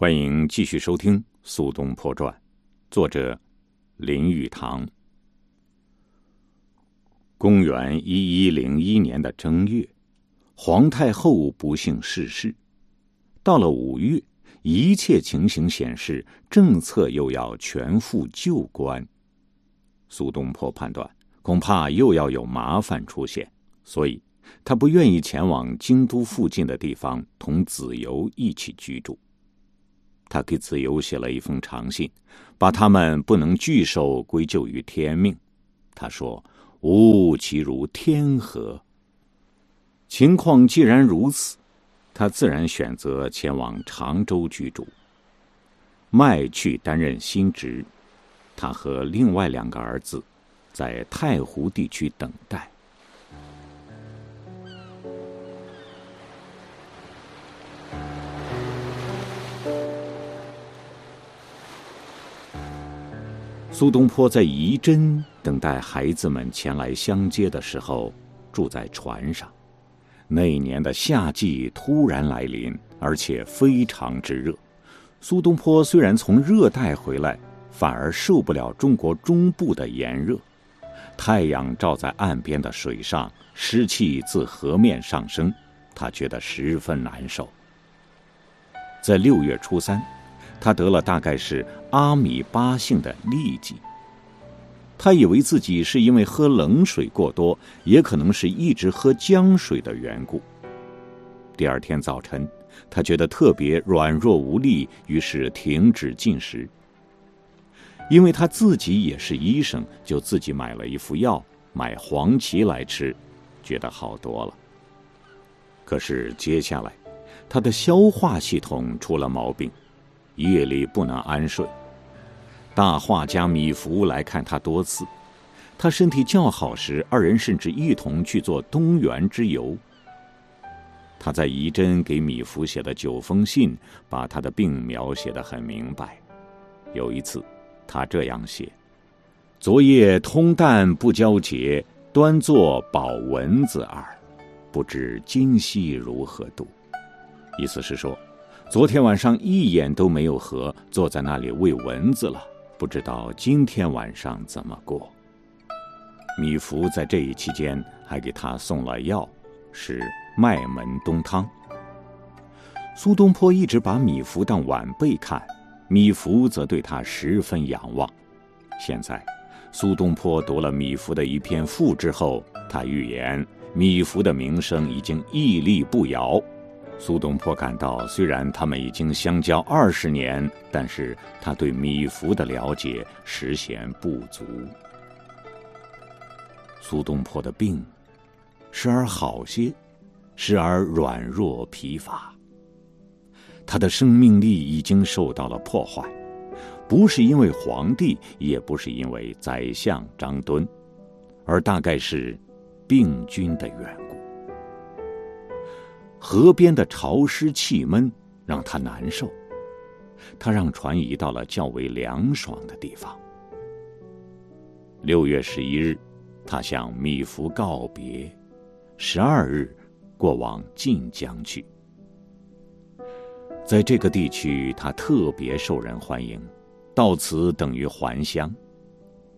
欢迎继续收听《苏东坡传》，作者林语堂。公元一一零一年的正月，皇太后不幸逝世。到了五月，一切情形显示政策又要全副旧观。苏东坡判断，恐怕又要有麻烦出现，所以他不愿意前往京都附近的地方同子由一起居住。他给子由写了一封长信，把他们不能聚首归咎于天命。他说：“吾其如天和。”情况既然如此，他自然选择前往常州居住。麦去担任新职，他和另外两个儿子在太湖地区等待。苏东坡在仪真等待孩子们前来相接的时候，住在船上。那年的夏季突然来临，而且非常之热。苏东坡虽然从热带回来，反而受不了中国中部的炎热。太阳照在岸边的水上，湿气自河面上升，他觉得十分难受。在六月初三。他得了大概是阿米巴性的痢疾。他以为自己是因为喝冷水过多，也可能是一直喝姜水的缘故。第二天早晨，他觉得特别软弱无力，于是停止进食。因为他自己也是医生，就自己买了一副药，买黄芪来吃，觉得好多了。可是接下来，他的消化系统出了毛病。夜里不能安睡，大画家米芾来看他多次。他身体较好时，二人甚至一同去做东园之游。他在仪真给米芾写的九封信，把他的病描写的很明白。有一次，他这样写：“昨夜通旦不交节，端坐保蚊子耳，不知今夕如何度。”意思是说。昨天晚上一眼都没有合，坐在那里喂蚊子了。不知道今天晚上怎么过。米芾在这一期间还给他送了药，是麦门冬汤。苏东坡一直把米芾当晚辈看，米芾则对他十分仰望。现在，苏东坡读了米芾的一篇赋之后，他预言米芾的名声已经屹立不摇。苏东坡感到，虽然他们已经相交二十年，但是他对米芾的了解实显不足。苏东坡的病，时而好些，时而软弱疲乏。他的生命力已经受到了破坏，不是因为皇帝，也不是因为宰相张敦，而大概是病菌的缘。河边的潮湿气闷让他难受，他让船移到了较为凉爽的地方。六月十一日，他向米芾告别，十二日过往晋江去。在这个地区，他特别受人欢迎，到此等于还乡。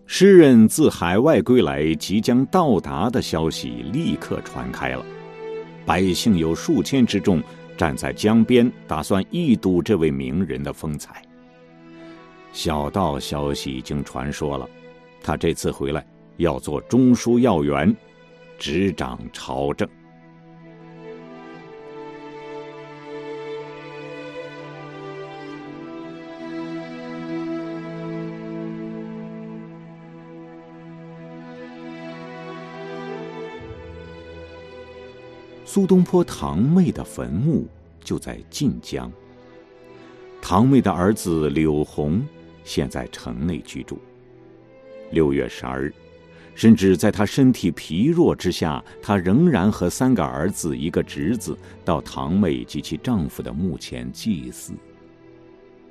诗人自海外归来，即将到达的消息立刻传开了。百姓有数千之众站在江边，打算一睹这位名人的风采。小道消息已经传说了，他这次回来要做中书要员，执掌朝政。苏东坡堂妹的坟墓就在晋江。堂妹的儿子柳红现在城内居住。六月十二日，甚至在他身体疲弱之下，他仍然和三个儿子、一个侄子到堂妹及其丈夫的墓前祭祀。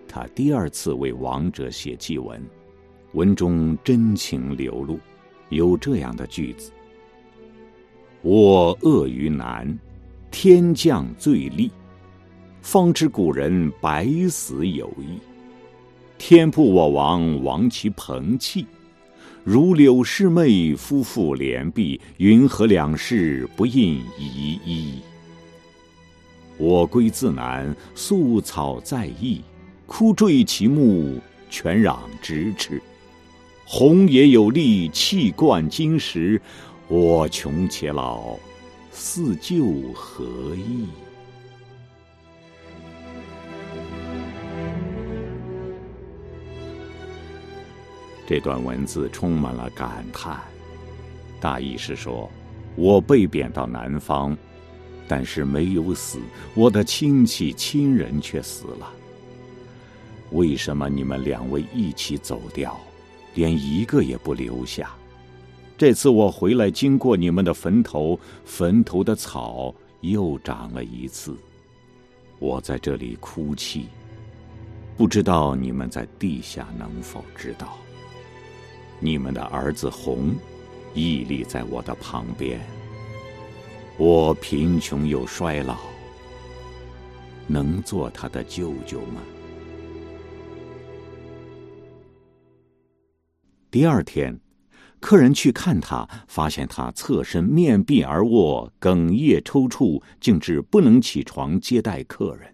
他第二次为亡者写祭文，文中真情流露，有这样的句子。我恶于难，天降罪利，方知古人百死有意。天不我亡，亡其朋气。如柳氏妹，夫妇连璧，云何两世不应依依？我归自南，宿草在邑，枯坠其木，泉壤咫尺。鸿也有力，气贯金石。我穷且老，四旧何益？这段文字充满了感叹，大意是说，我被贬到南方，但是没有死，我的亲戚亲人却死了。为什么你们两位一起走掉，连一个也不留下？这次我回来，经过你们的坟头，坟头的草又长了一次。我在这里哭泣，不知道你们在地下能否知道。你们的儿子红，屹立在我的旁边。我贫穷又衰老，能做他的舅舅吗？第二天，客人去看他，发现他侧身面壁而卧，哽咽抽搐，竟至不能起床接待客人。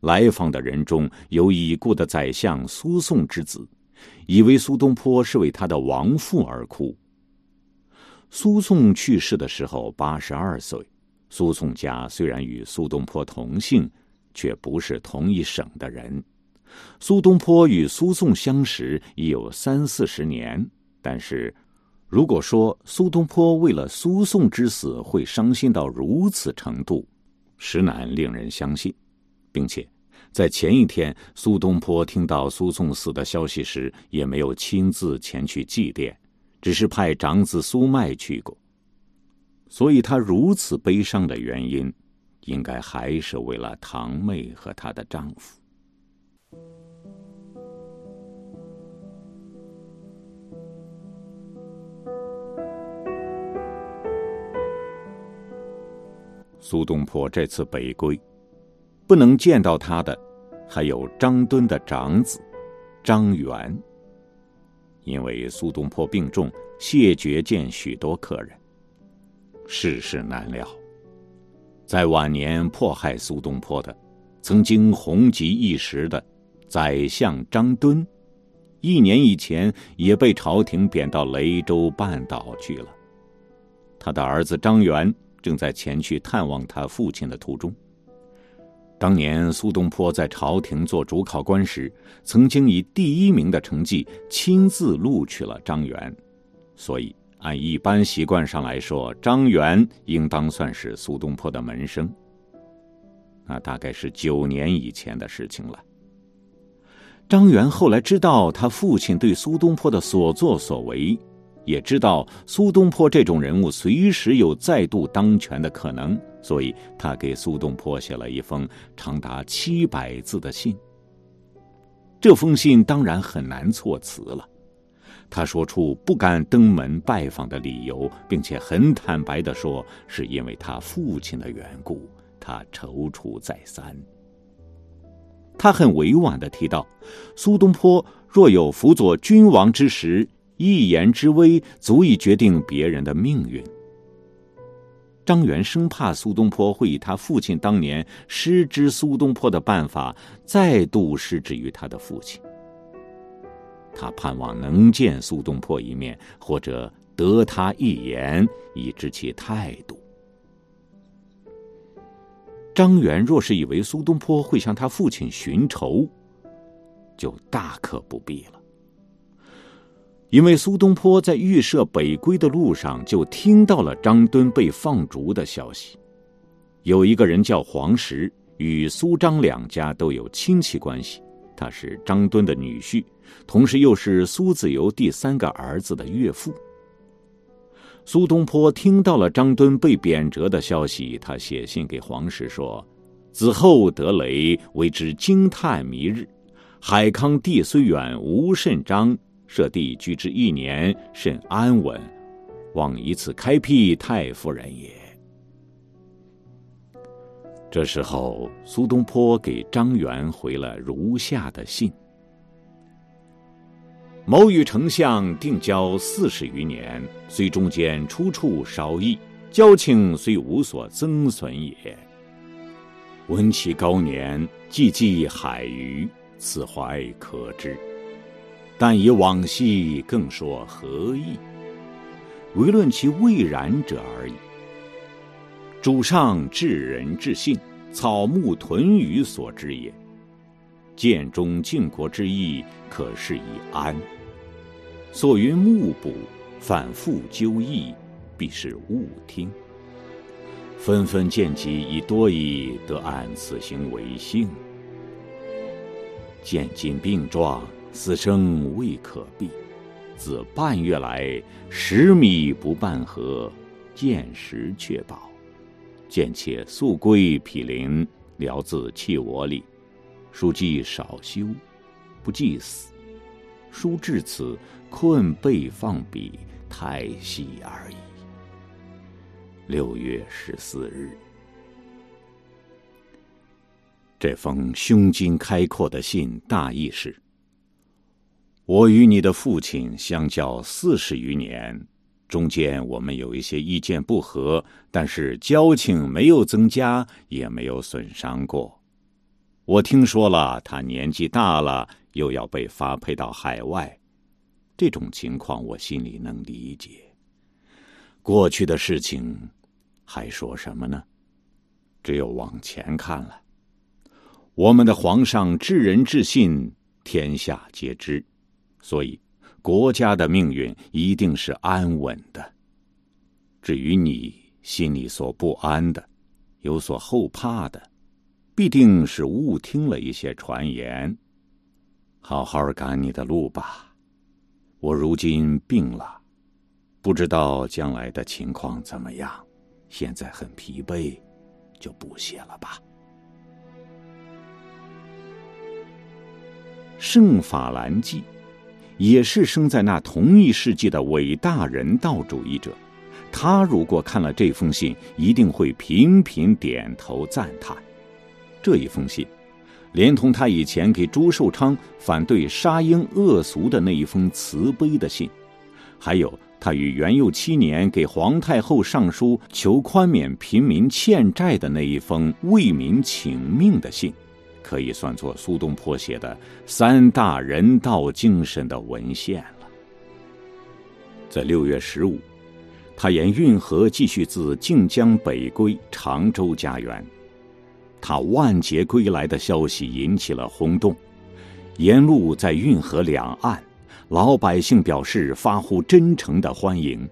来访的人中有已故的宰相苏颂之子。以为苏东坡是为他的亡父而哭。苏颂去世的时候八十二岁，苏颂家虽然与苏东坡同姓，却不是同一省的人。苏东坡与苏颂相识已有三四十年，但是，如果说苏东坡为了苏颂之死会伤心到如此程度，实难令人相信，并且。在前一天，苏东坡听到苏颂死的消息时，也没有亲自前去祭奠，只是派长子苏迈去过。所以他如此悲伤的原因，应该还是为了堂妹和她的丈夫。苏东坡这次北归，不能见到他的。还有张敦的长子张元，因为苏东坡病重，谢绝见许多客人。世事难料，在晚年迫害苏东坡的，曾经红极一时的宰相张敦，一年以前也被朝廷贬到雷州半岛去了。他的儿子张元正在前去探望他父亲的途中。当年苏东坡在朝廷做主考官时，曾经以第一名的成绩亲自录取了张元，所以按一般习惯上来说，张元应当算是苏东坡的门生。那大概是九年以前的事情了。张元后来知道他父亲对苏东坡的所作所为。也知道苏东坡这种人物随时有再度当权的可能，所以他给苏东坡写了一封长达七百字的信。这封信当然很难措辞了，他说出不敢登门拜访的理由，并且很坦白的说，是因为他父亲的缘故，他踌躇再三。他很委婉的提到，苏东坡若有辅佐君王之时。一言之威，足以决定别人的命运。张元生怕苏东坡会以他父亲当年失之苏东坡的办法，再度失之于他的父亲。他盼望能见苏东坡一面，或者得他一言，以知其态度。张元若是以为苏东坡会向他父亲寻仇，就大可不必了。因为苏东坡在预设北归的路上，就听到了张敦被放逐的消息。有一个人叫黄石，与苏张两家都有亲戚关系，他是张敦的女婿，同时又是苏子由第三个儿子的岳父。苏东坡听到了张敦被贬谪的消息，他写信给黄石说：“子后得雷，为之惊叹弥日。海康地虽远，无甚张。”设地居之一年，甚安稳，望以此开辟太夫人也。这时候，苏东坡给张元回了如下的信：“某与丞相定交四十余年，虽中间出处稍异，交情虽无所增损也。闻其高年，既寄海隅，此怀可知。但以往昔，更说何意？唯论其未然者而已。”主上至人至信，草木屯于所之也。建中靖国之意，可是以安。所云目补，反复纠议，必是误听。纷纷见机以多矣，得按此行为幸。见今病状，死生未可避。自半月来，食米不半合，见食却饱。见妾速归毗邻，聊自弃我里。书记少休，不计死。书至此，困背放笔，太息而已。六月十四日，这封胸襟开阔的信，大意是：我与你的父亲相交四十余年。中间我们有一些意见不合，但是交情没有增加，也没有损伤过。我听说了，他年纪大了，又要被发配到海外，这种情况我心里能理解。过去的事情，还说什么呢？只有往前看了。我们的皇上至人至信，天下皆知，所以。国家的命运一定是安稳的。至于你心里所不安的、有所后怕的，必定是误听了一些传言。好好赶你的路吧。我如今病了，不知道将来的情况怎么样。现在很疲惫，就不写了吧。圣法兰记。也是生在那同一世纪的伟大人道主义者，他如果看了这封信，一定会频频点头赞叹。这一封信，连同他以前给朱寿昌反对杀婴恶俗的那一封慈悲的信，还有他于元佑七年给皇太后上书求宽免平民欠债的那一封为民请命的信。可以算作苏东坡写的三大人道精神的文献了。在六月十五，他沿运河继续自靖江北归常州家园。他万劫归来的消息引起了轰动，沿路在运河两岸，老百姓表示发乎真诚的欢迎。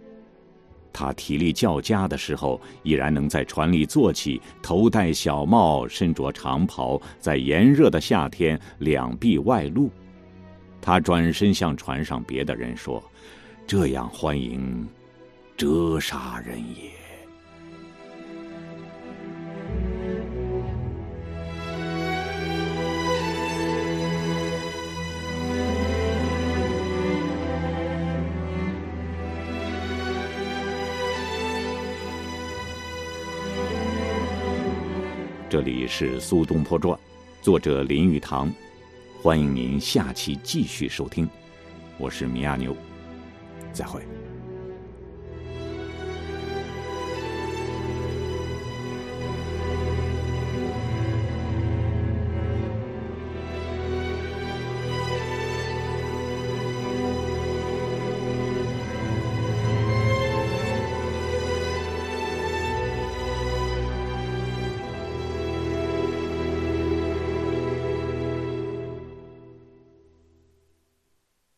他体力较佳的时候，依然能在船里坐起，头戴小帽，身着长袍，在炎热的夏天两臂外露。他转身向船上别的人说：“这样欢迎，折煞人也。”这里是《苏东坡传》，作者林语堂，欢迎您下期继续收听。我是米亚牛，再会。